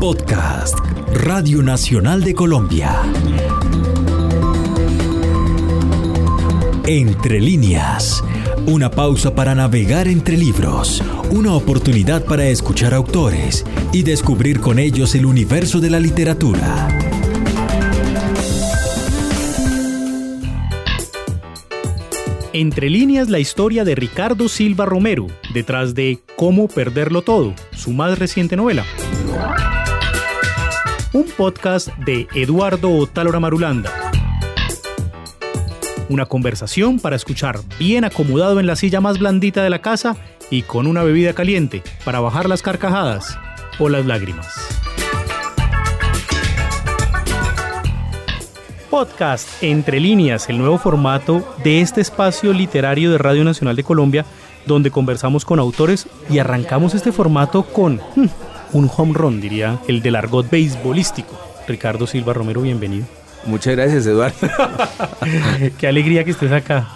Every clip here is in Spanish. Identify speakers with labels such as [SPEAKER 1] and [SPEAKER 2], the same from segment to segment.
[SPEAKER 1] Podcast, Radio Nacional de Colombia. Entre líneas, una pausa para navegar entre libros, una oportunidad para escuchar autores y descubrir con ellos el universo de la literatura.
[SPEAKER 2] Entre líneas, la historia de Ricardo Silva Romero, detrás de Cómo Perderlo Todo, su más reciente novela. Un podcast de Eduardo Otálora Marulanda. Una conversación para escuchar bien acomodado en la silla más blandita de la casa y con una bebida caliente para bajar las carcajadas o las lágrimas. Podcast Entre líneas, el nuevo formato de este espacio literario de Radio Nacional de Colombia, donde conversamos con autores y arrancamos este formato con hmm, un home run, diría el del argot beisbolístico. Ricardo Silva Romero, bienvenido.
[SPEAKER 3] Muchas gracias, Eduardo.
[SPEAKER 2] Qué alegría que estés acá.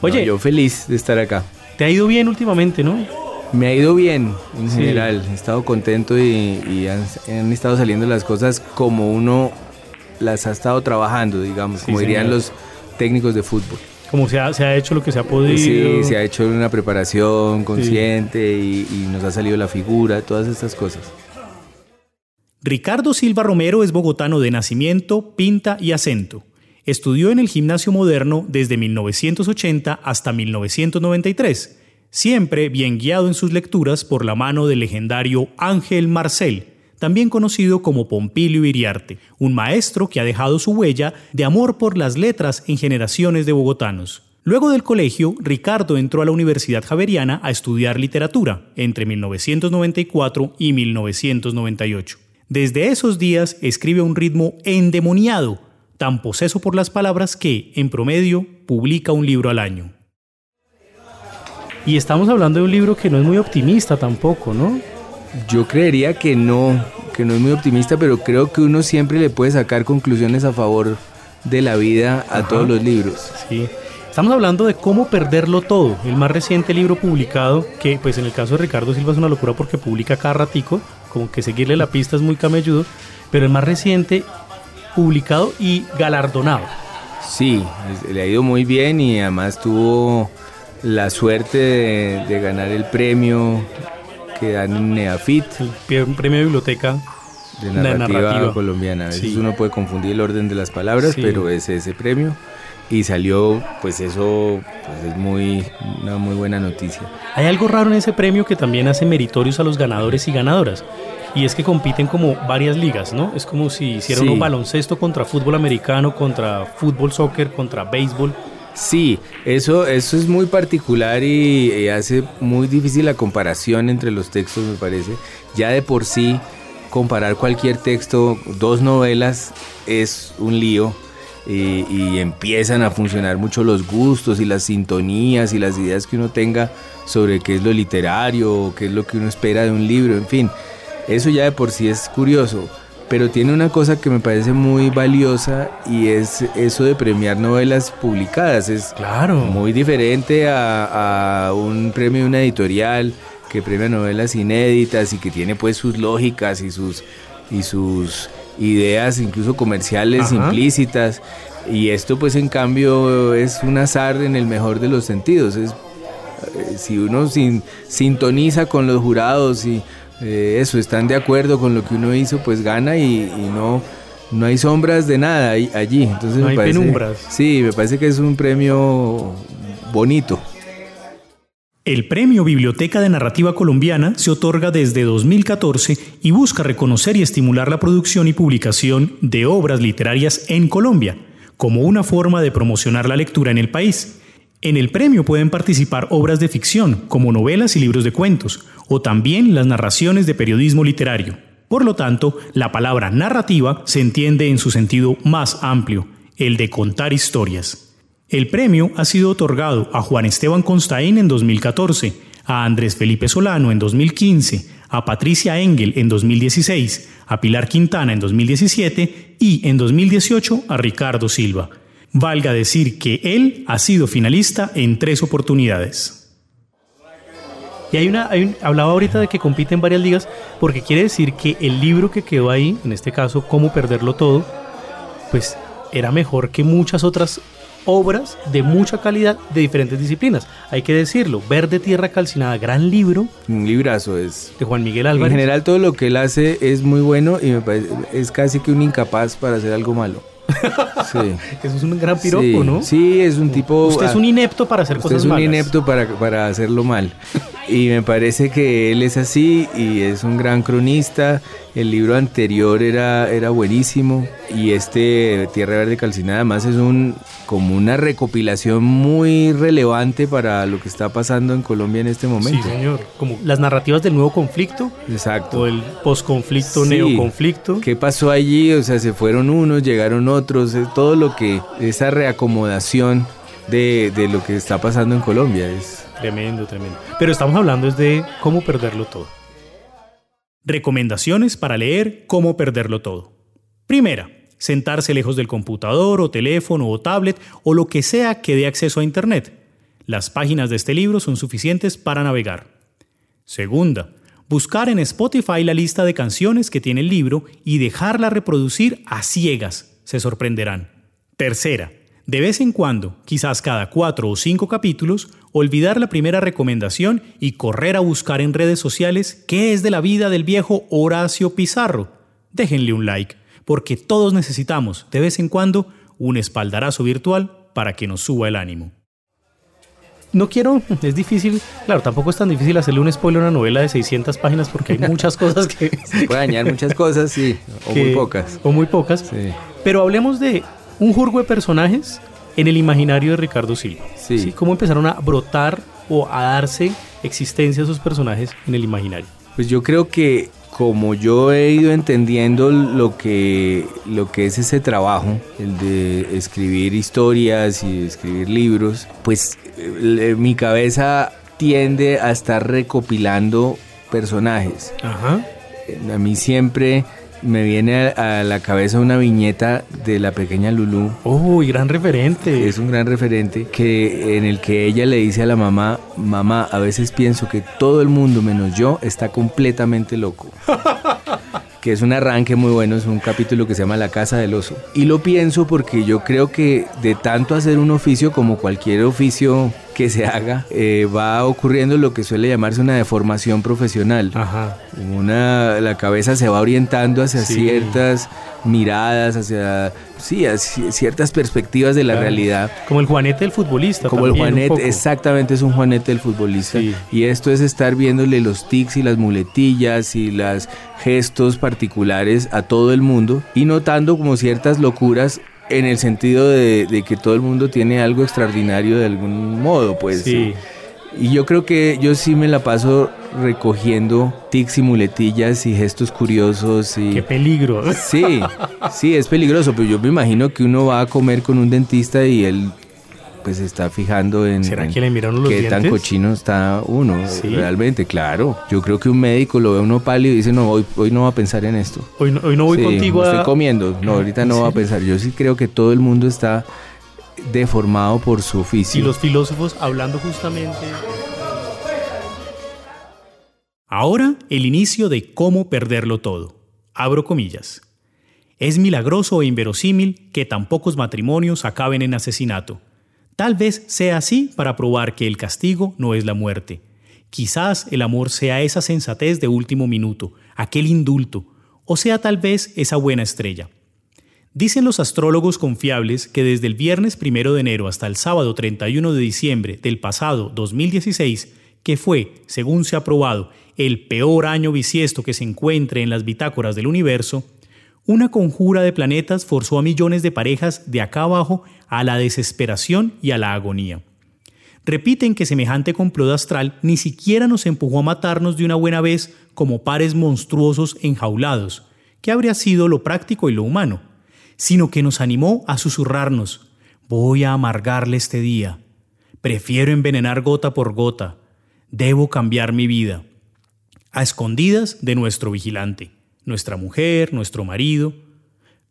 [SPEAKER 3] Oye, yo feliz de estar acá.
[SPEAKER 2] Te ha ido bien últimamente, ¿no?
[SPEAKER 3] Me ha ido bien en general. He estado contento y, han, estado saliendo las cosas como uno las ha estado trabajando, digamos, como dirían los técnicos de fútbol.
[SPEAKER 2] Como se ha, se ha, hecho lo que se ha podido.
[SPEAKER 3] Sí, se ha hecho una preparación consciente y, y nos ha salido la figura, todas estas cosas.
[SPEAKER 2] Ricardo Silva Romero es bogotano de nacimiento, pinta y acento. Estudió en el gimnasio moderno desde 1980 hasta 1993, siempre bien guiado en sus lecturas por la mano del legendario Ángel Marcel, también conocido como Pompilio Iriarte, un maestro que ha dejado su huella de amor por las letras en generaciones de bogotanos. Luego del colegio, Ricardo entró a la Universidad Javeriana a estudiar literatura entre 1994 y 1998. Desde esos días escribe un ritmo endemoniado, tan poseso por las palabras que, en promedio, publica un libro al año. Y estamos hablando de un libro que no es muy optimista tampoco, ¿no?
[SPEAKER 3] Yo creería que no, que no es muy optimista, pero creo que uno siempre le puede sacar conclusiones a favor de la vida a todos los libros.
[SPEAKER 2] Sí. Estamos hablando de cómo perderlo todo, el más reciente libro publicado, que pues en el caso de Ricardo Silva es una locura porque publica cada ratico, como que seguirle la pista es muy camelludo, pero el más reciente publicado y galardonado.
[SPEAKER 3] Sí, le ha ido muy bien y además tuvo la suerte de ganar el premio que dan Neafit.
[SPEAKER 2] El premio de biblioteca
[SPEAKER 3] de narrativa, colombiana. A veces uno puede confundir el orden de las palabras, pero es ese premio. Y salió, pues eso pues es muy, una muy buena noticia.
[SPEAKER 2] Hay algo raro en ese premio que también hace meritorios a los ganadores y ganadoras. Y es que compiten como varias ligas, ¿no? Es como si hicieran un baloncesto contra fútbol americano, contra fútbol soccer, contra béisbol.
[SPEAKER 3] Sí, eso, eso es muy particular y, hace muy difícil la comparación entre los textos, me parece. Ya de por sí, comparar cualquier texto, dos novelas, es un lío. Y, y, empiezan a funcionar mucho los gustos y las sintonías y las ideas que uno tenga sobre qué es lo literario, qué es lo que uno espera de un libro, en fin, eso ya de por sí es curioso pero tiene una cosa que me parece muy valiosa y es eso de premiar novelas publicadas. Es
[SPEAKER 2] claro.
[SPEAKER 3] muy diferente a, un premio de una editorial que premia novelas inéditas y que tiene pues sus lógicas y sus, y sus ideas incluso comerciales implícitas. Y esto pues en cambio es un azar en el mejor de los sentidos. Es, eh, si uno sin, sintoniza con los jurados y eh, eso, están de acuerdo con lo que uno hizo, pues gana y, no, no hay sombras de nada allí. Entonces
[SPEAKER 2] no
[SPEAKER 3] hay
[SPEAKER 2] penumbras.
[SPEAKER 3] Sí, me parece que es un premio bonito.
[SPEAKER 2] El Premio Biblioteca de Narrativa Colombiana se otorga desde 2014 y busca reconocer y estimular la producción y publicación de obras literarias en Colombia, como una forma de promocionar la lectura en el país. En el premio pueden participar obras de ficción, como novelas y libros de cuentos, o también las narraciones de periodismo literario. Por lo tanto, la palabra narrativa se entiende en su sentido más amplio, el de contar historias. El premio ha sido otorgado a Juan Esteban Constaín en 2014, a Andrés Felipe Solano en 2015, a Patricia Engel en 2016, a Pilar Quintana en 2017 y en 2018 a Ricardo Silva. Valga decir que él ha sido finalista en tres oportunidades. Y hay una, hay hablaba ahorita de que compite en varias ligas, porque quiere decir que el libro que quedó ahí, en este caso, Cómo perderlo todo, pues era mejor que muchas otras obras de mucha calidad de diferentes disciplinas. Hay que decirlo, Verde Tierra Calcinada, gran libro.
[SPEAKER 3] Un librazo es.
[SPEAKER 2] De Juan Miguel Álvarez.
[SPEAKER 3] En general todo lo que él hace es muy bueno y me parece, es casi que un incapaz para hacer algo malo.
[SPEAKER 2] Sí. Eso es un gran piropo, ¿no?
[SPEAKER 3] Sí, es un tipo...
[SPEAKER 2] Usted es un inepto para hacer cosas malas.
[SPEAKER 3] es un inepto para, para hacerlo mal. Y me parece que él es así y es un gran cronista. El libro anterior era, era buenísimo y este Tierra Verde Calcinada además es un como una recopilación muy relevante para lo que está pasando en Colombia en este momento.
[SPEAKER 2] Sí, señor. Como las narrativas del nuevo conflicto.
[SPEAKER 3] Exacto.
[SPEAKER 2] O el posconflicto, neoconflicto.
[SPEAKER 3] ¿Qué pasó allí? O sea, se fueron unos, llegaron otros, todo lo que, esa reacomodación de, de lo que está pasando en Colombia es
[SPEAKER 2] Tremendo, tremendo. Pero estamos hablando es de cómo perderlo todo. Recomendaciones para leer Cómo perderlo todo. Primera, sentarse lejos del computador o teléfono o tablet o lo que sea que dé acceso a Internet. Las páginas de este libro son suficientes para navegar. Segunda, buscar en Spotify la lista de canciones que tiene el libro y dejarla reproducir a ciegas. Se sorprenderán. Tercera, de vez en cuando, quizás cada cuatro o cinco capítulos, olvidar la primera recomendación y correr a buscar en redes sociales qué es de la vida del viejo Horacio Pizarro. Déjenle un like, porque todos necesitamos, de vez en cuando, un espaldarazo virtual para que nos suba el ánimo. No quiero, es difícil, claro, tampoco es tan difícil hacerle un spoiler a una novela de 600 páginas porque hay muchas cosas que...
[SPEAKER 3] Se puede dañar muchas cosas, sí, o muy pocas.
[SPEAKER 2] O muy pocas. Sí. Pero hablemos de un jurgo de personajes en el imaginario de Ricardo Silva. Sí. ¿Cómo empezaron a brotar o a darse existencia a esos personajes en el imaginario?
[SPEAKER 3] Pues yo creo que como yo he ido entendiendo lo que, lo que es ese trabajo, el de escribir historias y escribir libros, pues eh, mi cabeza tiende a estar recopilando personajes. Ajá. A mí siempre me viene a, la cabeza una viñeta de la pequeña Lulu.
[SPEAKER 2] ¡Uy, gran referente!
[SPEAKER 3] Es un gran referente que en el que ella le dice a la mamá, mamá, a veces pienso que todo el mundo menos yo está completamente loco. que es un arranque muy bueno, es un capítulo que se llama La Casa del Oso. Y lo pienso porque yo creo que de tanto hacer un oficio como cualquier oficio que se haga, eh, va ocurriendo lo que suele llamarse una deformación profesional. Ajá. Una, la cabeza se va orientando hacia ciertas miradas, hacia sí, ciertas perspectivas de la realidad.
[SPEAKER 2] Como el juanete del futbolista.
[SPEAKER 3] Como el juanete, exactamente es un juanete del futbolista. Y esto es estar viéndole los tics y las muletillas y los gestos particulares a todo el mundo y notando como ciertas locuras en el sentido de, que todo el mundo tiene algo extraordinario de algún modo, pues. Sí. Y yo creo que yo sí me la paso recogiendo tics y muletillas y gestos curiosos y...
[SPEAKER 2] ¡Qué peligro!
[SPEAKER 3] Sí, sí, es peligroso, pero yo me imagino que uno va a comer con un dentista y él pues se está fijando en,
[SPEAKER 2] ¿Será que le miraron los
[SPEAKER 3] qué tan cochino está uno realmente, claro. Yo creo que un médico lo ve uno pálido y dice, no, hoy, hoy no va a pensar en esto.
[SPEAKER 2] Hoy no, hoy no voy contigo
[SPEAKER 3] a... Estoy comiendo, no, ahorita no va a pensar. Yo sí creo que todo el mundo está deformado por su oficio.
[SPEAKER 2] Y los filósofos hablando justamente... Ahora el inicio de cómo perderlo todo. Abro comillas. Es milagroso e inverosímil que tan pocos matrimonios acaben en asesinato Tal vez sea así para probar que el castigo no es la muerte. Quizás el amor sea esa sensatez de último minuto, aquel indulto, o sea tal vez esa buena estrella. Dicen los astrólogos confiables que desde el viernes 1 de enero hasta el sábado 31 de diciembre del pasado 2016, que fue, según se ha probado, el peor año bisiesto que se encuentre en las bitácoras del universo, una conjura de planetas forzó a millones de parejas de acá abajo a la desesperación y a la agonía. Repiten que semejante complot astral ni siquiera nos empujó a matarnos de una buena vez como pares monstruosos enjaulados, que habría sido lo práctico y lo humano, sino que nos animó a susurrarnos, voy a amargarle este día, prefiero envenenar gota por gota, debo cambiar mi vida, a escondidas de nuestro vigilante, nuestra mujer, nuestro marido.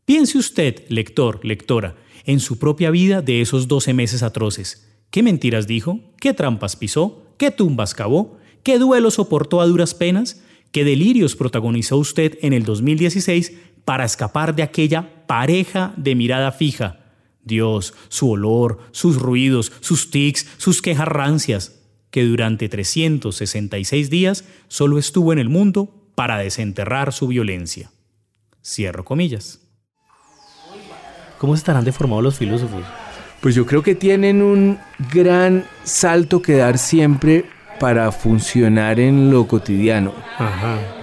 [SPEAKER 2] Piense usted, lector, lectora, en su propia vida de esos 12 meses atroces. ¿Qué mentiras dijo? ¿Qué trampas pisó? ¿Qué tumbas cavó? ¿Qué duelo soportó a duras penas? ¿Qué delirios protagonizó usted en el 2016 para escapar de aquella pareja de mirada fija? Dios, su olor, sus ruidos, sus tics, sus quejas rancias, que durante 366 días solo estuvo en el mundo para desenterrar su violencia. Cierro comillas. ¿Cómo estarán deformados los filósofos?
[SPEAKER 3] Pues yo creo que tienen un gran salto que dar siempre para funcionar en lo cotidiano.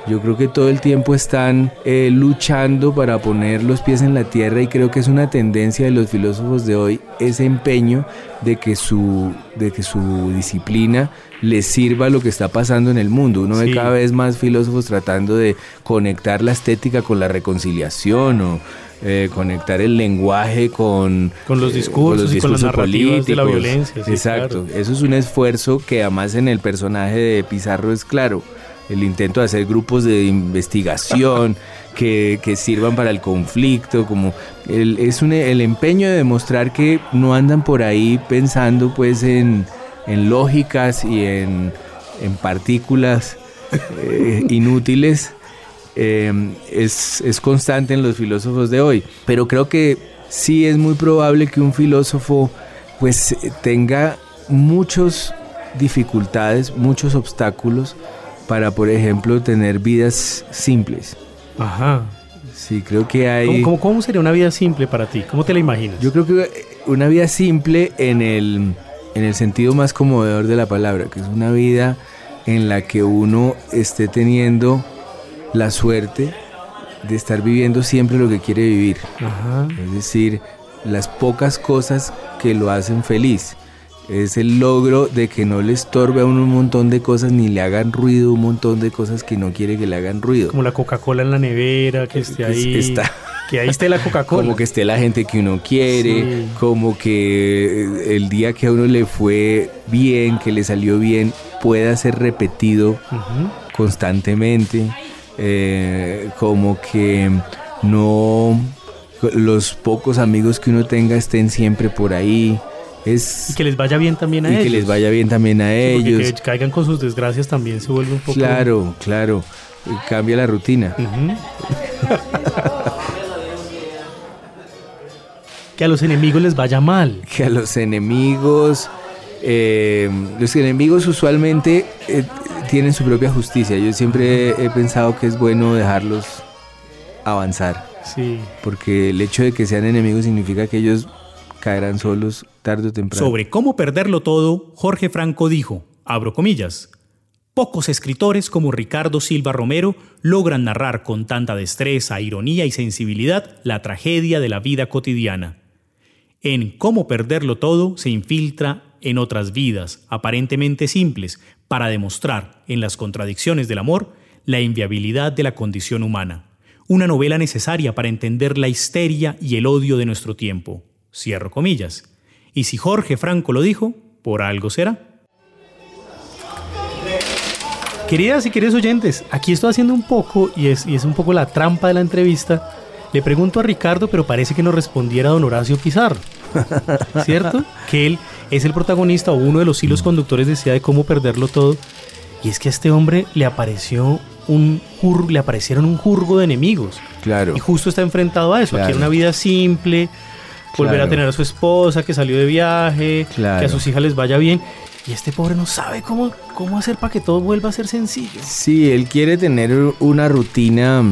[SPEAKER 3] Yo creo que todo el tiempo están eh, luchando para poner los pies en la tierra y creo que es una tendencia de los filósofos de hoy ese empeño de que su, de que su disciplina les sirva a lo que está pasando en el mundo. Uno ve cada vez más filósofos tratando de conectar la estética con la reconciliación o eh, conectar el lenguaje con,
[SPEAKER 2] con los discursos, y con las narrativas de la violencia.
[SPEAKER 3] Exacto, eso es un esfuerzo que además en el personaje de Pizarro es claro. El intento de hacer grupos de investigación que, que sirvan para el conflicto, como el, es un, el empeño de demostrar que no andan por ahí pensando pues en, en lógicas y en, en partículas eh, inútiles, Em, es, constante en los filósofos de hoy. Pero creo que sí es muy probable que un filósofo pues tenga muchas dificultades, muchos obstáculos para, por ejemplo, tener vidas simples.
[SPEAKER 2] Ajá.
[SPEAKER 3] Sí, creo que hay...
[SPEAKER 2] ¿Cómo, cómo, sería una vida simple para ti? ¿Cómo te la imaginas?
[SPEAKER 3] Yo creo que una vida simple en el, en el sentido más conmovedor de la palabra, que es una vida en la que uno esté teniendo la suerte de estar viviendo siempre lo que quiere vivir. Es decir, las pocas cosas que lo hacen feliz. Es el logro de que no le estorbe a uno un montón de cosas ni le hagan ruido un montón de cosas que no quiere que le hagan ruido.
[SPEAKER 2] Como la Coca-Cola en la nevera, que esté ahí. Está. Que ahí esté la Coca-Cola.
[SPEAKER 3] Como que esté la gente que uno quiere, como que eh, el día que a uno le fue bien, que le salió bien, pueda ser repetido constantemente. Eh, como que no los pocos amigos que uno tenga estén siempre por ahí. Es,
[SPEAKER 2] y que les vaya bien también a
[SPEAKER 3] ellos.
[SPEAKER 2] Y
[SPEAKER 3] que les vaya bien también a ellos.
[SPEAKER 2] Que caigan con sus desgracias también se vuelve un poco.
[SPEAKER 3] Claro, claro. Cambia la rutina.
[SPEAKER 2] que a los enemigos les vaya mal.
[SPEAKER 3] Que a los enemigos. Eh, los enemigos usualmente eh, tienen su propia justicia. Yo siempre he pensado que es bueno dejarlos avanzar.
[SPEAKER 2] Sí.
[SPEAKER 3] Porque el hecho de que sean enemigos significa que ellos caerán solos tarde o temprano.
[SPEAKER 2] Sobre cómo perderlo todo, Jorge Franco dijo, abro comillas, Pocos escritores como Ricardo Silva Romero logran narrar con tanta destreza, ironía y sensibilidad la tragedia de la vida cotidiana. En Cómo perderlo todo se infiltra en otras vidas aparentemente simples para demostrar en las contradicciones del amor la inviabilidad de la condición humana. Una novela necesaria para entender la histeria y el odio de nuestro tiempo. Cierro comillas. Y si Jorge Franco lo dijo, por algo será. Queridas y queridos oyentes, aquí estoy haciendo un poco, y es, un poco la trampa de la entrevista. Le pregunto a Ricardo, pero parece que no respondiera don Horacio Pizarro. ¿Cierto? Que él es el protagonista o uno de los hilos conductores decía de cómo perderlo todo. Y es que a este hombre le apareció un le aparecieron un jurgo de enemigos.
[SPEAKER 3] Claro.
[SPEAKER 2] Y justo está enfrentado a eso. Quiere una vida simple, volver a tener a su esposa que salió de viaje, que a sus hijas les vaya bien. Y este pobre no sabe cómo, cómo hacer para que todo vuelva a ser sencillo.
[SPEAKER 3] Sí, él quiere tener una rutina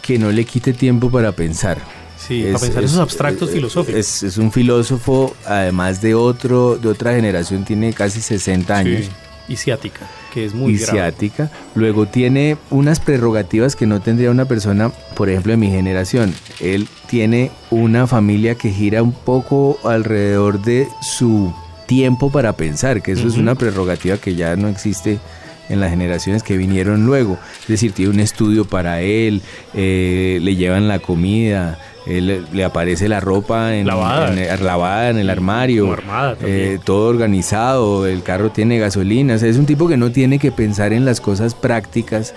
[SPEAKER 3] que no le quite tiempo para pensar.
[SPEAKER 2] Sí, para pensar esos abstractos filosóficos.
[SPEAKER 3] Es, un filósofo, además de otro, de otra generación, tiene casi 60 años.
[SPEAKER 2] Y ciática, que es muy
[SPEAKER 3] y ciática. Luego tiene unas prerrogativas que no tendría una persona, por ejemplo, de mi generación. Él tiene una familia que gira un poco alrededor de su tiempo para pensar, que eso es una prerrogativa que ya no existe en las generaciones que vinieron luego. Es decir, tiene un estudio para él, eh, le llevan la comida, le aparece la ropa en,
[SPEAKER 2] lavada
[SPEAKER 3] en, el armario, eh, todo organizado, el carro tiene gasolina, es un tipo que no tiene que pensar en las cosas prácticas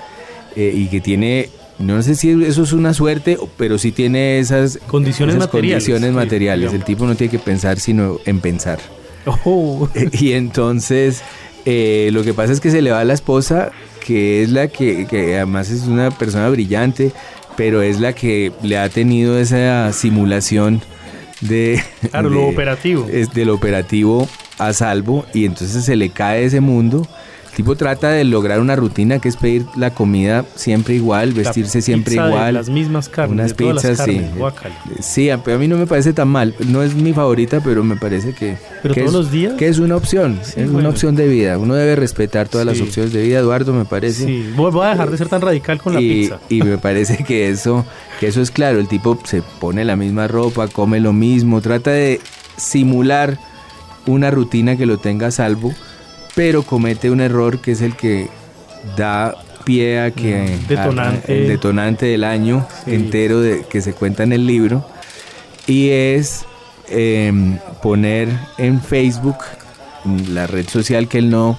[SPEAKER 3] eh, y que tiene, no sé si eso es una suerte, pero sí tiene esas
[SPEAKER 2] condiciones materiales.
[SPEAKER 3] Condiciones materiales. el tipo no tiene que pensar sino en pensar.
[SPEAKER 2] Oh.
[SPEAKER 3] y entonces Eh, lo que pasa es que se le va a la esposa, que es la que, que además es una persona brillante, pero es la que le ha tenido esa simulación de...
[SPEAKER 2] Claro, lo operativo.
[SPEAKER 3] Es del operativo a salvo y entonces se le cae ese mundo tipo trata de lograr una rutina que es pedir la comida siempre igual, vestirse siempre igual.
[SPEAKER 2] las mismas carnes.
[SPEAKER 3] Unas pizzas, sí. Sí, a mí no me parece tan mal. No es mi favorita, pero me parece que.
[SPEAKER 2] Pero todos
[SPEAKER 3] es,
[SPEAKER 2] los días.
[SPEAKER 3] Que es una opción, es una opción de vida. Uno debe respetar todas las opciones de vida, Eduardo, me parece.
[SPEAKER 2] Sí, voy a dejar de ser tan radical con la pizza.
[SPEAKER 3] Y me parece que eso, que eso es claro. El tipo se pone la misma ropa, come lo mismo, trata de simular una rutina que lo tenga a salvo pero comete un error que es el que da pie a que
[SPEAKER 2] mm, detonante.
[SPEAKER 3] el detonante del año entero de, que se cuenta en el libro y es em, poner en Facebook la red social que él no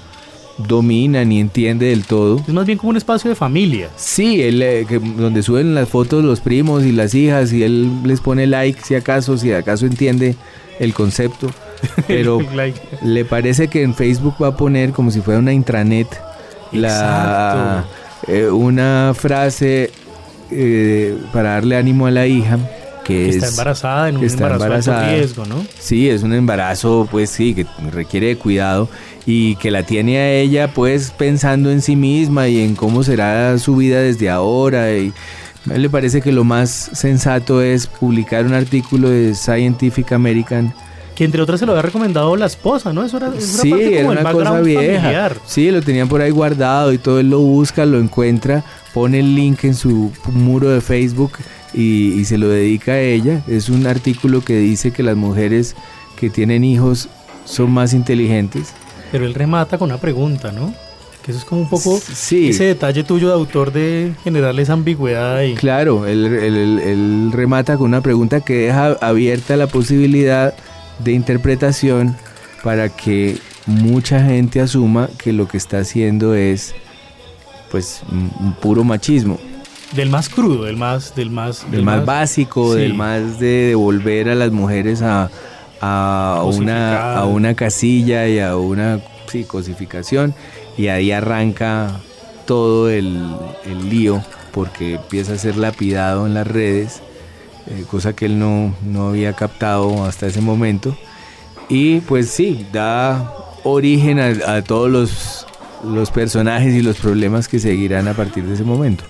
[SPEAKER 3] domina ni entiende del todo.
[SPEAKER 2] Es más bien como un espacio de familia.
[SPEAKER 3] Sí, él, eh, donde suben las fotos los primos y las hijas y él les pone like si acaso, si acaso entiende el concepto. Pero le parece que en Facebook va a poner como si fuera una intranet la, eh, una frase eh, para darle ánimo a la hija. Que,
[SPEAKER 2] está embarazada en un embarazo de riesgo, ¿no?
[SPEAKER 3] Sí, es un embarazo, pues sí, que requiere de cuidado y que la tiene a ella, pues pensando en sí misma y en cómo será su vida desde ahora. Y a él le parece que lo más sensato es publicar un artículo de Scientific American
[SPEAKER 2] que entre otras se lo había recomendado la esposa, ¿no? Eso era,
[SPEAKER 3] sí, era una cosa vieja. Sí, lo tenían por ahí guardado y todo él lo busca, lo encuentra, pone el link en su muro de Facebook y, se lo dedica a ella. Es un artículo que dice que las mujeres que tienen hijos son más inteligentes.
[SPEAKER 2] Pero él remata con una pregunta, ¿no? Que eso es como un poco ese detalle tuyo de autor de generarle esa ambigüedad ahí.
[SPEAKER 3] Claro, él remata con una pregunta que deja abierta la posibilidad de interpretación para que mucha gente asuma que lo que está haciendo es pues un puro machismo.
[SPEAKER 2] Del más crudo, del más... Del más,
[SPEAKER 3] del, más, básico, del más de devolver a las mujeres a, a una, a una casilla y a una cosificación y ahí arranca todo el, el, lío porque empieza a ser lapidado en las redes eh, cosa que él no, no había captado hasta ese momento. Y pues sí, da origen a, todos los, los personajes y los problemas que seguirán a partir de ese momento.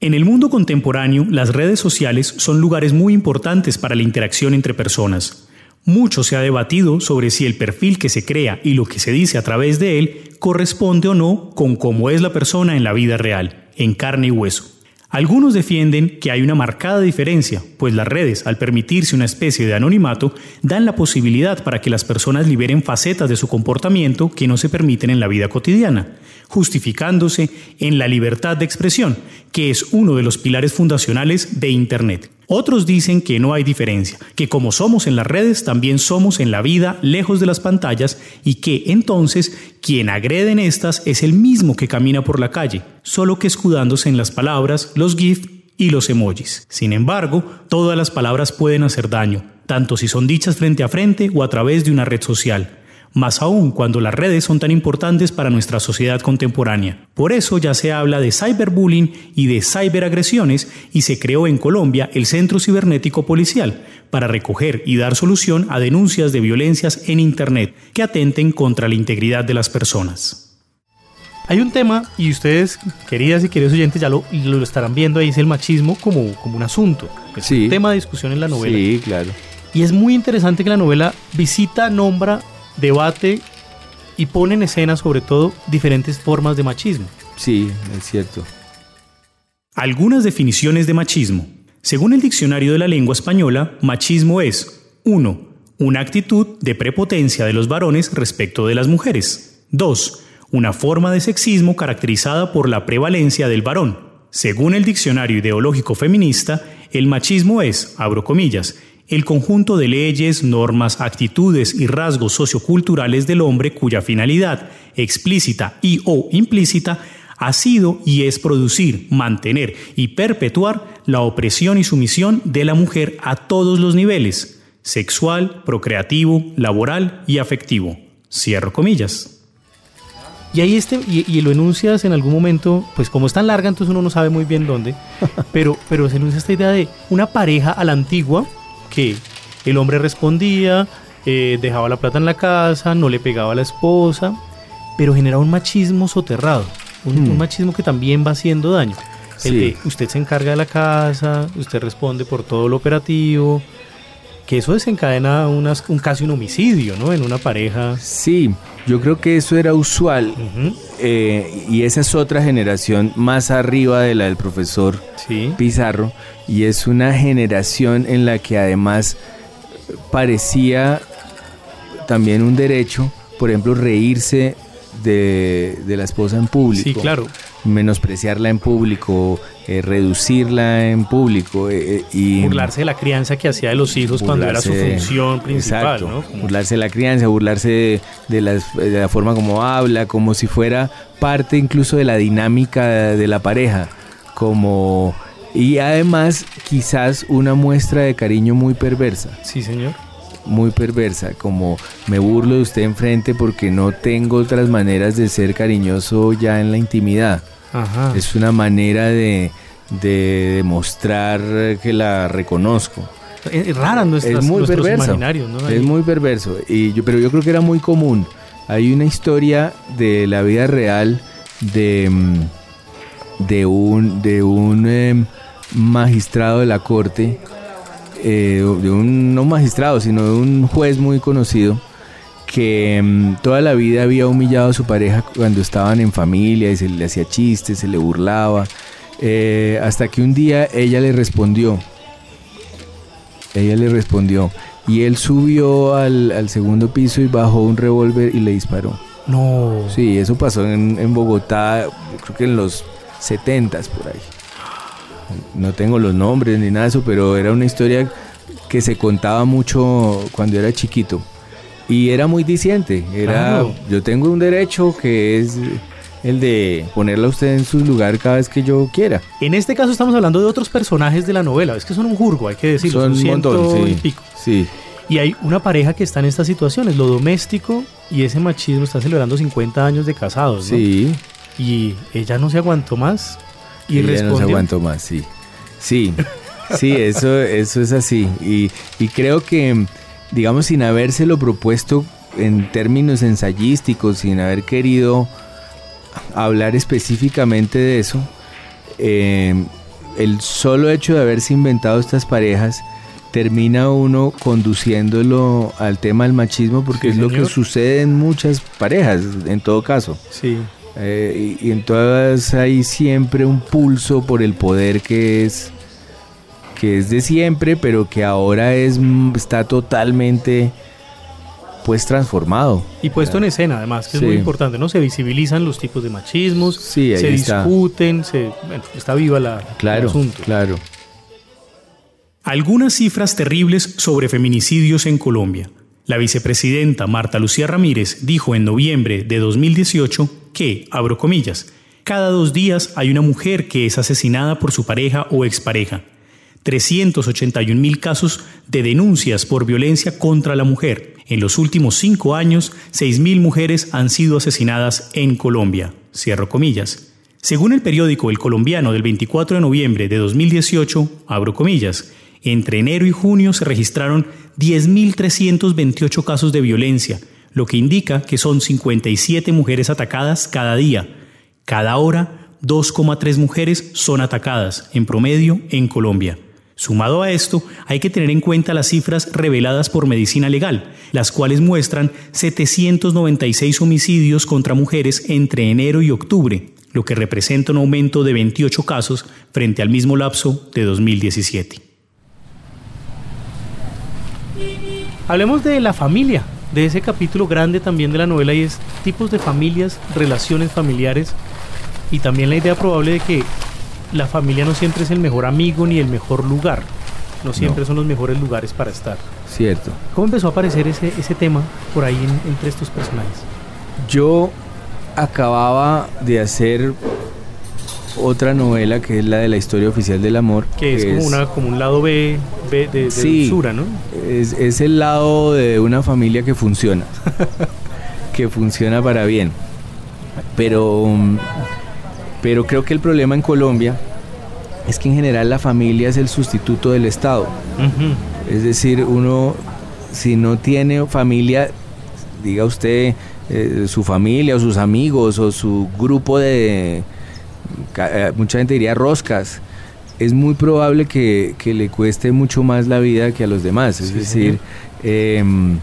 [SPEAKER 2] En el mundo contemporáneo, las redes sociales son lugares muy importantes para la interacción entre personas. Mucho se ha debatido sobre si el perfil que se crea y lo que se dice a través de él corresponde o no con cómo es la persona en la vida real, en carne y hueso. Algunos defienden que hay una marcada diferencia, pues las redes, al permitirse una especie de anonimato, dan la posibilidad para que las personas liberen facetas de su comportamiento que no se permiten en la vida cotidiana, justificándose en la libertad de expresión, que es uno de los pilares fundacionales de Internet. Otros dicen que no hay diferencia, que como somos en las redes, también somos en la vida lejos de las pantallas y que entonces quien agrede en estas es el mismo que camina por la calle, solo que escudándose en las palabras, los GIF y los emojis. Sin embargo, todas las palabras pueden hacer daño, tanto si son dichas frente a frente o a través de una red social más aún cuando las redes son tan importantes para nuestra sociedad contemporánea. Por eso ya se habla de cyberbullying y de ciberagresiones y se creó en Colombia el Centro Cibernético Policial para recoger y dar solución a denuncias de violencias en Internet que atenten contra la integridad de las personas. Hay un tema, y ustedes, queridas y queridos oyentes, ya lo, lo estarán viendo ahí, es el machismo como, como un asunto. Es un tema de discusión en la novela.
[SPEAKER 3] Sí, claro.
[SPEAKER 2] Y es muy interesante que la novela visita, nombra debate y pone en escena sobre todo diferentes formas de machismo.
[SPEAKER 3] Sí, es cierto.
[SPEAKER 2] Algunas definiciones de machismo. Según el Diccionario de la Lengua Española, machismo es 1. Una actitud de prepotencia de los varones respecto de las mujeres. 2. Una forma de sexismo caracterizada por la prevalencia del varón. Según el Diccionario Ideológico Feminista, el machismo es, abro comillas, el conjunto de leyes, normas, actitudes y rasgos socioculturales del hombre cuya finalidad, explícita y o implícita, ha sido y es producir, mantener y perpetuar la opresión y sumisión de la mujer a todos los niveles, sexual, procreativo, laboral y afectivo. Cierro comillas. Y ahí este, y, lo enuncias en algún momento, pues como es tan larga, entonces uno no sabe muy bien dónde, pero, pero se enuncia esta idea de una pareja a la antigua que el hombre respondía, eh, dejaba la plata en la casa, no le pegaba a la esposa, pero generaba un machismo soterrado, un, hmm. machismo que también va haciendo daño. El de usted se encarga de la casa, usted responde por todo lo operativo, que eso desencadena unas, un casi un homicidio, ¿no? En una pareja.
[SPEAKER 3] Sí, yo creo que eso era usual eh, y esa es otra generación más arriba de la del profesor Pizarro y es una generación en la que además parecía también un derecho, por ejemplo, reírse de, de la esposa en público.
[SPEAKER 2] Sí, claro
[SPEAKER 3] menospreciarla en público, eh, reducirla en público eh, eh, y
[SPEAKER 2] burlarse de la crianza que hacía de los hijos cuando era su función principal, ¿no?
[SPEAKER 3] Burlarse de la crianza, burlarse de, la, forma como habla, como si fuera parte incluso de la dinámica de la pareja, como y además quizás una muestra de cariño muy perversa.
[SPEAKER 2] Sí, señor
[SPEAKER 3] muy perversa, como me burlo de usted enfrente porque no tengo otras maneras de ser cariñoso ya en la intimidad. Es una manera de, demostrar que la reconozco.
[SPEAKER 2] Es rara nuestras,
[SPEAKER 3] es muy perverso, Es muy perverso. Y yo, pero yo creo que era muy común. Hay una historia de la vida real de, mm, de un, de un em, magistrado de la corte, eh, de un no magistrado, sino de un juez muy conocido que mm, toda la vida había humillado a su pareja cuando estaban en familia y se le hacía chistes, se le burlaba, eh, hasta que un día ella le respondió, ella le respondió, y él subió al, segundo piso y bajó un revólver y le disparó.
[SPEAKER 2] No.
[SPEAKER 3] Sí, eso pasó en, Bogotá, creo que en los 70 por ahí. No tengo los nombres ni nada de eso, pero era una historia que se contaba mucho cuando era chiquito y era muy diciente. Era, yo tengo un derecho que es el de ponerla a usted en su lugar cada vez que yo quiera.
[SPEAKER 2] En este caso estamos hablando de otros personajes de la novela. Es que son un jurgo, hay que decirlo.
[SPEAKER 3] Son, un montón,
[SPEAKER 2] y pico.
[SPEAKER 3] Sí.
[SPEAKER 2] Y hay una pareja que está en estas situaciones, lo doméstico y ese machismo está celebrando 50 años de casados.
[SPEAKER 3] Sí.
[SPEAKER 2] Y ella no se aguantó más.
[SPEAKER 3] Y ella no se aguantó más, sí. Sí, sí, eso, eso es así. Y, y creo que digamos, sin habérselo propuesto en términos ensayísticos, sin haber querido hablar específicamente de eso, eh, el solo hecho de haberse inventado estas parejas termina uno conduciéndolo al tema del machismo porque es lo que sucede en muchas parejas, en todo caso.
[SPEAKER 2] Sí.
[SPEAKER 3] Eh, y, y, en todas hay siempre un pulso por el poder que es que es de siempre, pero que ahora es, mm, está totalmente pues transformado.
[SPEAKER 2] Y puesto en escena, además, que es muy importante, ¿no? Se visibilizan los tipos de machismos, se discuten, se, está viva la,
[SPEAKER 3] claro, Claro.
[SPEAKER 2] Algunas cifras terribles sobre feminicidios en Colombia. La vicepresidenta Marta Lucía Ramírez dijo en noviembre de 2018 que, abro comillas, cada dos días hay una mujer que es asesinada por su pareja o expareja. 381 mil casos de denuncias por violencia contra la mujer. En los últimos cinco años, 6 mil mujeres han sido asesinadas en Colombia. Cierro comillas. Según el periódico El Colombiano del 24 de noviembre de 2018, abro comillas, entre enero y junio se registraron 10.328 casos de violencia, lo que indica que son 57 mujeres atacadas cada día. Cada hora, 2,3 mujeres son atacadas, en promedio, en Colombia. Sumado a esto, hay que tener en cuenta las cifras reveladas por Medicina Legal, las cuales muestran 796 homicidios contra mujeres entre enero y octubre, lo que representa un aumento de 28 casos frente al mismo lapso de 2017. Hablemos de la familia, de ese capítulo grande también de la novela y es tipos de familias, relaciones familiares y también la idea probable de que la familia no siempre es el mejor amigo ni el mejor lugar. No siempre son los mejores lugares para estar.
[SPEAKER 3] Cierto.
[SPEAKER 2] ¿Cómo empezó a aparecer ese, ese tema por ahí entre estos personajes?
[SPEAKER 3] Yo acababa de hacer otra novela que es la de la historia oficial del amor.
[SPEAKER 2] Que, es, como, Una, como un lado B, de, de sí, ¿no?
[SPEAKER 3] Es, es el lado de una familia que funciona. que funciona para bien. Pero, pero creo que el problema en Colombia es que en general la familia es el sustituto del Estado. Es decir, uno, si no tiene familia, diga usted, eh, su familia o sus amigos o su grupo de, eh, mucha gente diría roscas, es muy probable que, le cueste mucho más la vida que a los demás. Es decir, em,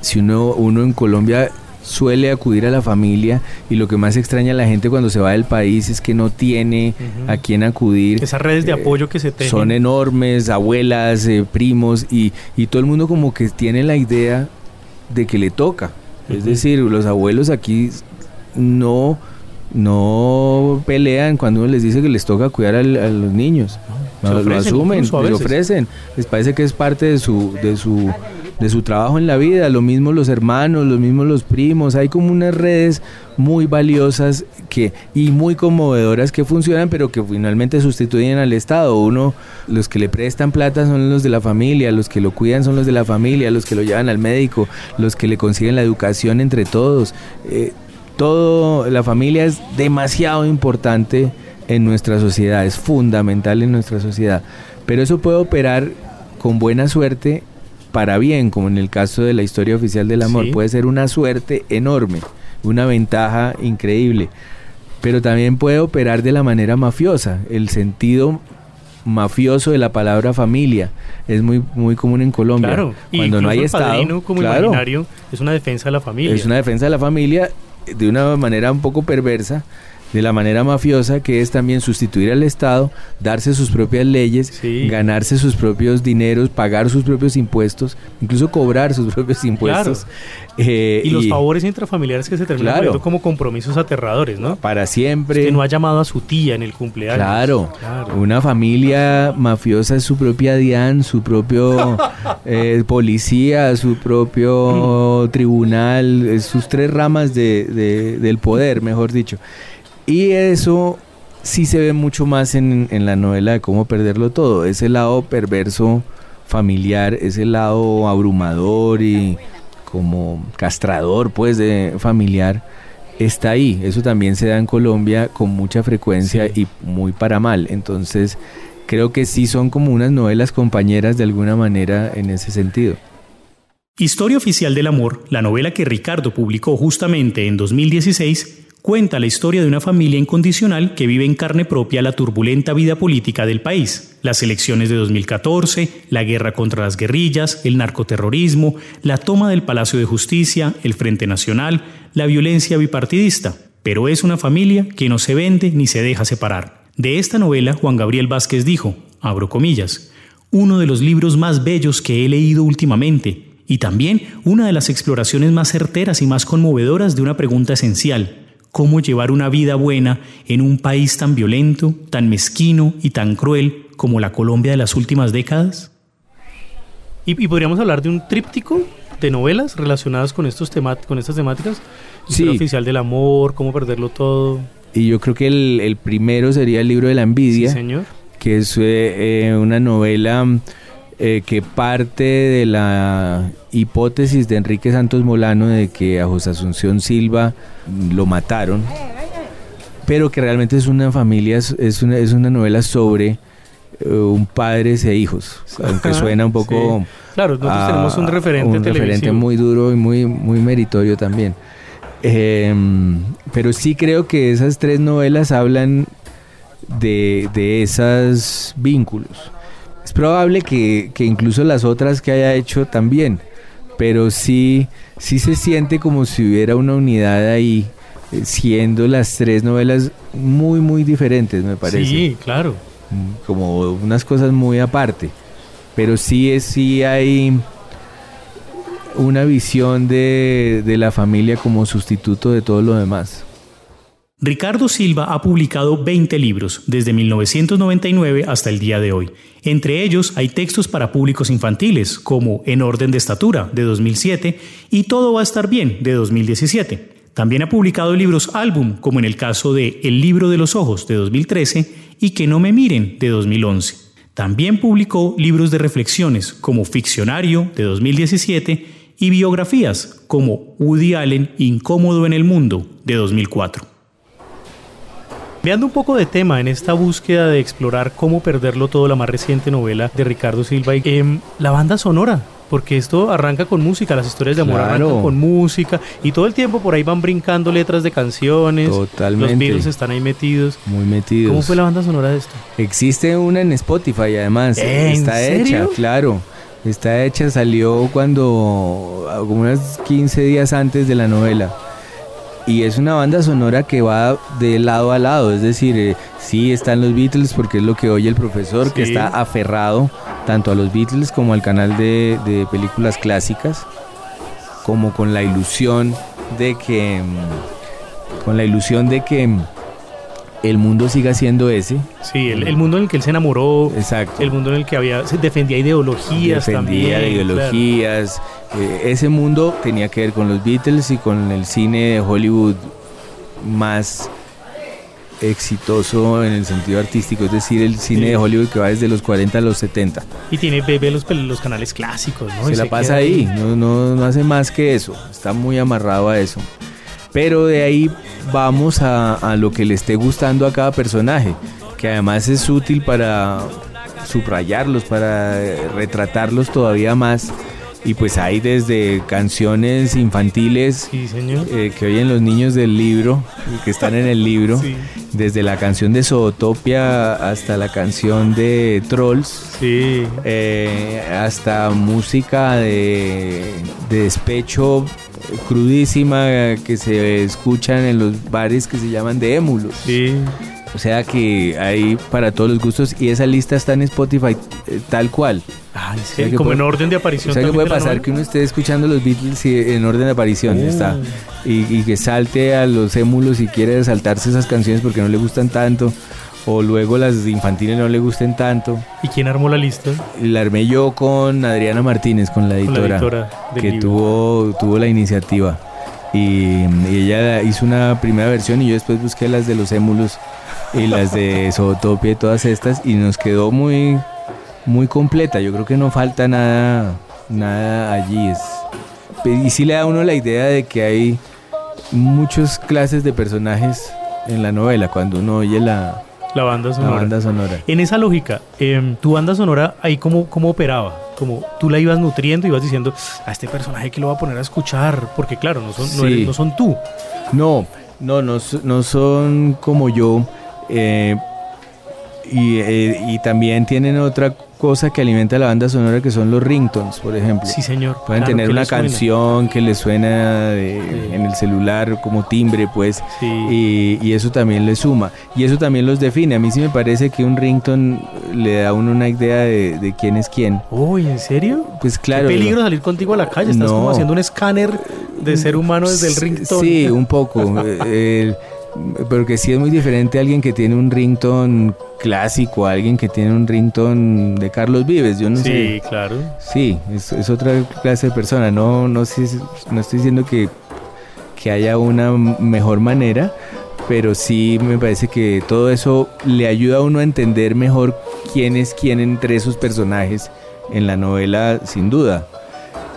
[SPEAKER 3] si uno, uno en Colombia suele acudir a la familia y lo que más extraña a la gente cuando se va del país es que no tiene a quién acudir.
[SPEAKER 2] Esas redes de eh, apoyo que se tejen.
[SPEAKER 3] Son enormes, abuelas, eh, primos y, y, todo el mundo como que tiene la idea de que le toca. Es decir, los abuelos aquí no, no pelean cuando uno les dice que les toca cuidar a los niños. lo asumen, lo ofrecen. Les parece que es parte de su, de su de su trabajo en la vida, lo mismo los hermanos, lo mismo los primos, hay como unas redes muy valiosas que, y muy conmovedoras que funcionan, pero que finalmente sustituyen al Estado. Uno, los que le prestan plata son los de la familia, los que lo cuidan son los de la familia, los que lo llevan al médico, los que le consiguen la educación entre todos. Eh, todo, la familia es demasiado importante en nuestra sociedad, es fundamental en nuestra sociedad. Pero eso puede operar con buena suerte para bien, como en el caso de la historia oficial del amor, puede ser una suerte enorme, una ventaja increíble, pero también puede operar de la manera mafiosa. El sentido mafioso de la palabra familia es muy muy común en Colombia.
[SPEAKER 2] Claro, cuando no hay estado, como es una defensa de la familia.
[SPEAKER 3] Es una defensa de la familia de una manera un poco perversa de la manera mafiosa, que es también sustituir al Estado, darse sus propias leyes, ganarse sus propios dineros, pagar sus propios impuestos, incluso cobrar sus propios impuestos.
[SPEAKER 2] Eh, y, los favores intrafamiliares que se terminan claro, como compromisos aterradores, ¿no?
[SPEAKER 3] Para siempre.
[SPEAKER 2] que no ha llamado a su tía en el cumpleaños.
[SPEAKER 3] Claro, una familia mafiosa es su propia DIAN, su propio eh, policía, su propio mm. tribunal, sus tres ramas de, del poder, mejor dicho. Y eso sí se ve mucho más en, la novela de cómo perderlo todo. Ese lado perverso familiar, ese lado abrumador y como castrador pues de familiar está ahí. Eso también se da en Colombia con mucha frecuencia y muy para mal. Entonces creo que sí son como unas novelas compañeras de alguna manera en ese sentido.
[SPEAKER 2] Historia Oficial del Amor, la novela que Ricardo publicó justamente en 2016, cuenta la historia de una familia incondicional que vive en carne propia la turbulenta vida política del país, las elecciones de 2014, la guerra contra las guerrillas, el narcoterrorismo, la toma del Palacio de Justicia, el Frente Nacional, la violencia bipartidista. Pero es una familia que no se vende ni se deja separar. De esta novela, Juan Gabriel Vázquez dijo, abro comillas, uno de los libros más bellos que he leído últimamente, y también una de las exploraciones más certeras y más conmovedoras de una pregunta esencial, cómo llevar una vida buena en un país tan violento, tan mezquino y tan cruel como la Colombia de las últimas décadas? ¿Y, podríamos hablar de un tríptico de novelas relacionadas con, estos con estas temáticas? Sí. oficial del amor, cómo perderlo todo.
[SPEAKER 3] Y yo creo que el, primero sería el libro de la envidia.
[SPEAKER 2] señor.
[SPEAKER 3] Que es eh, eh, una novela eh, que parte de la hipótesis de Enrique Santos Molano de que a José Asunción Silva lo mataron, pero que realmente es una familia, es una, es una novela sobre eh, un padres e hijos, aunque suena un poco...
[SPEAKER 2] Claro, nosotros tenemos un referente
[SPEAKER 3] Un referente muy duro y muy, muy meritorio también. Em, pero sí creo que esas tres novelas hablan de, de esos vínculos es probable que, incluso las otras que haya hecho también, pero sí, sí se siente como si hubiera una unidad ahí, eh, siendo las tres novelas muy, muy diferentes, me parece.
[SPEAKER 2] Sí, claro.
[SPEAKER 3] Mm, como unas cosas muy aparte, pero sí, es, sí hay una visión de, de la familia como sustituto de todo lo demás.
[SPEAKER 2] Ricardo Silva ha publicado 20 libros desde 1999 hasta el día de hoy. Entre ellos hay textos para públicos infantiles, como En orden de estatura, de 2007, y Todo va a estar bien, de 2017. También ha publicado libros álbum, como en el caso de El libro de los ojos, de 2013, y Que no me miren, de 2011. También publicó libros de reflexiones, como Ficcionario, de 2017,
[SPEAKER 4] y biografías como Woody Allen Incómodo en el Mundo de 2004. Veando un poco de tema en esta búsqueda de explorar cómo perderlo todo, la más reciente novela de Ricardo Silva, eh, la banda sonora, porque esto arranca con música, las historias de amor arrancan con música y todo el tiempo por ahí van brincando letras de canciones.
[SPEAKER 3] Totalmente.
[SPEAKER 4] Los Beatles están ahí metidos.
[SPEAKER 3] Muy metidos.
[SPEAKER 4] ¿Cómo fue la banda sonora de esto?
[SPEAKER 3] Existe una en Spotify además.
[SPEAKER 4] ¿En
[SPEAKER 3] Está
[SPEAKER 4] serio?
[SPEAKER 3] hecha, claro. Está hecha, salió cuando, como unos 15 días antes de la novela. Y es una banda sonora que va de lado a lado, es decir, eh, sí están los Beatles porque es lo que oye el profesor, que está aferrado tanto a los Beatles como al canal de, de películas clásicas, como con la ilusión de que, mm, con la ilusión de que mm, el mundo siga siendo ese.
[SPEAKER 4] Sí, el, el mundo en el que él se enamoró,
[SPEAKER 3] Exacto.
[SPEAKER 4] el mundo en el que había se defendía ideologías
[SPEAKER 3] defendía
[SPEAKER 4] también.
[SPEAKER 3] ideologías. Eh, ese mundo tenía que ver con los Beatles y con el cine de Hollywood más exitoso en el sentido artístico, es decir, el cine
[SPEAKER 4] Sí.
[SPEAKER 3] de Hollywood que va desde los 40 a los 70.
[SPEAKER 4] claro. Y tiene bebé los, los canales clásicos, ¿no?
[SPEAKER 3] Se la pasa ahí, no, no, no hace más que eso, está muy amarrado a eso. Pero de ahí vamos a, a lo que le esté gustando a cada personaje, que además es útil para subrayarlos, para retratarlos todavía más. Y pues hay desde canciones infantiles
[SPEAKER 4] Sí, señor.
[SPEAKER 3] eh, que oyen los niños del libro, que están en el libro,
[SPEAKER 4] Sí.
[SPEAKER 3] desde la canción de Zootopia hasta la canción de Trolls.
[SPEAKER 4] Sí.
[SPEAKER 3] Eh, hasta música de, de despecho crudísima que se escuchan en los bares que se llaman de émulos.
[SPEAKER 4] Sí.
[SPEAKER 3] O sea que hay para todos los gustos y esa lista está en Spotify eh, tal cual.
[SPEAKER 4] Ay, sí,
[SPEAKER 3] sea que
[SPEAKER 4] como
[SPEAKER 3] puede-
[SPEAKER 4] en orden de aparición.
[SPEAKER 3] O sea que puede pasar que uno esté escuchando los Beatles y- en orden de aparición
[SPEAKER 4] Oh.
[SPEAKER 3] está y, y que salte a los émulos y quiere saltarse esas canciones porque no le gustan tanto o luego las infantiles no le gusten tanto.
[SPEAKER 4] ¿Y quién armó la lista?
[SPEAKER 3] La armé yo con Adriana Martínez, con la
[SPEAKER 4] Con
[SPEAKER 3] editora,
[SPEAKER 4] la editora
[SPEAKER 3] que
[SPEAKER 4] libro.
[SPEAKER 3] tuvo, tuvo la iniciativa. Y, y ella hizo una primera versión y yo después busqué las de los émulos y las de Zootopia y todas estas y nos quedó muy, muy completa. Yo creo que no falta nada, nada allí. Es, y sí le da a uno la idea de que hay muchas clases de personajes en la novela cuando uno oye la,
[SPEAKER 4] La banda
[SPEAKER 3] la
[SPEAKER 4] sonora.
[SPEAKER 3] banda sonora.
[SPEAKER 4] En esa lógica, em, tu banda sonora ahí cómo, cómo operaba, como tú la ibas nutriendo y ibas diciendo a este personaje que lo va a poner a escuchar, porque claro, no son, no
[SPEAKER 3] Sí.
[SPEAKER 4] eres- no son tú.
[SPEAKER 3] No, no, no, no son como yo. Eh, y, eh, y también tienen otra cosa que alimenta la banda sonora que son los ringtones, por ejemplo.
[SPEAKER 4] Sí, señor.
[SPEAKER 3] Pueden
[SPEAKER 4] Claro,
[SPEAKER 3] tener una
[SPEAKER 4] suena.
[SPEAKER 3] canción que les suena de-
[SPEAKER 4] Sí.
[SPEAKER 3] en el celular como timbre, pues,
[SPEAKER 4] Sí.
[SPEAKER 3] y, y eso también le suma. Y eso también los define. A mí sí me parece que un ringtone le da a uno una idea de, de quién es quién.
[SPEAKER 4] Uy, ¿en serio?
[SPEAKER 3] Pues claro.
[SPEAKER 4] Qué peligro salir contigo a la calle, estás
[SPEAKER 3] No.
[SPEAKER 4] como haciendo un escáner de ser humano desde el ringtone.
[SPEAKER 3] Sí, un poco. eh, porque sí es muy diferente a alguien que tiene un ringtone clásico, a alguien que tiene un ringtone de Carlos Vives. Yo no
[SPEAKER 4] Sí,
[SPEAKER 3] sé.
[SPEAKER 4] claro.
[SPEAKER 3] Sí, es, es otra clase de persona. No, no, sé, no estoy diciendo que, que haya una mejor manera, pero sí me parece que todo eso le ayuda a uno a entender mejor quién es quién entre esos personajes en la novela, sin duda.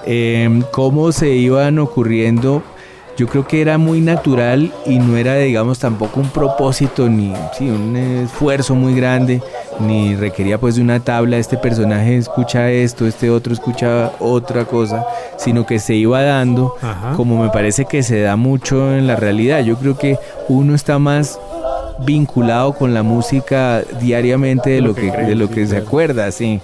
[SPEAKER 3] Em, cómo se iban ocurriendo, yo creo que era muy natural y no era, digamos, tampoco un propósito ni sí, un esfuerzo muy grande, ni requería pues de una tabla, este personaje escucha esto, este otro escucha otra cosa, sino que se iba dando
[SPEAKER 4] Ajá.
[SPEAKER 3] como me parece que se da mucho en la realidad. Yo creo que uno está más vinculado con la música diariamente de lo que,
[SPEAKER 4] cree,
[SPEAKER 3] de lo
[SPEAKER 4] sí,
[SPEAKER 3] que se
[SPEAKER 4] claro.
[SPEAKER 3] acuerda, sí.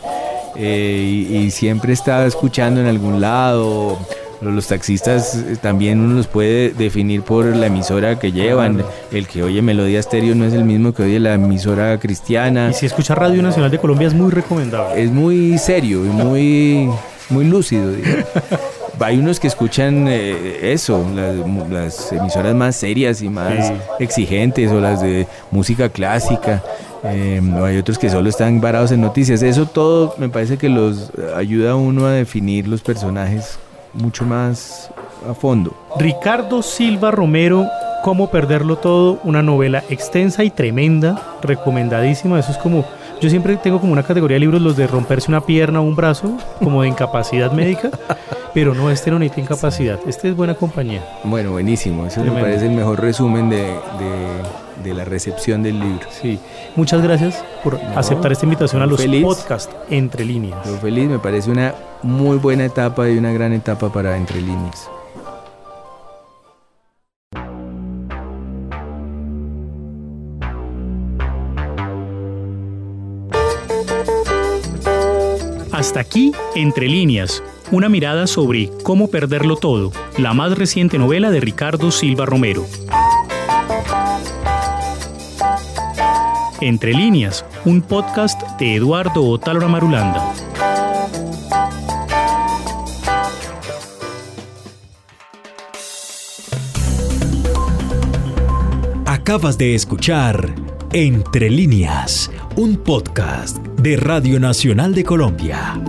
[SPEAKER 3] Eh, y, y siempre está escuchando en algún lado. Los taxistas eh, también uno los puede definir por la emisora que llevan. El que oye Melodía Estéreo no es el mismo que oye la emisora cristiana.
[SPEAKER 4] Y si escuchas Radio Nacional de Colombia es muy recomendable.
[SPEAKER 3] Es muy serio y muy, muy lúcido. digamos. Hay unos que escuchan eh, eso, las, las emisoras más serias y más
[SPEAKER 4] Sí.
[SPEAKER 3] exigentes o las de música clásica. eh, o hay otros que solo están varados en noticias. Eso todo me parece que los ayuda a uno a definir los personajes mucho más a fondo.
[SPEAKER 4] Ricardo Silva Romero, Cómo perderlo todo, una novela extensa y tremenda, recomendadísima. Eso es como, yo siempre tengo como una categoría de libros, los de romperse una pierna o un brazo, como de incapacidad médica.
[SPEAKER 2] Pero no, este no necesita incapacidad, este es buena compañía.
[SPEAKER 3] Bueno, buenísimo, eso me parece el mejor resumen de, la recepción del libro.
[SPEAKER 2] Sí, muchas gracias por aceptar esta invitación a los podcasts Entre Líneas.
[SPEAKER 3] Muy feliz, me parece una muy buena etapa y una gran etapa para Entre Líneas.
[SPEAKER 2] Hasta aquí, Entre líneas, una mirada sobre Cómo perderlo todo, la más reciente novela de Ricardo Silva Romero. Entre líneas, un podcast de Eduardo Otálora Marulanda.
[SPEAKER 1] Acabas de escuchar Entre líneas un podcast de Radio Nacional de Colombia.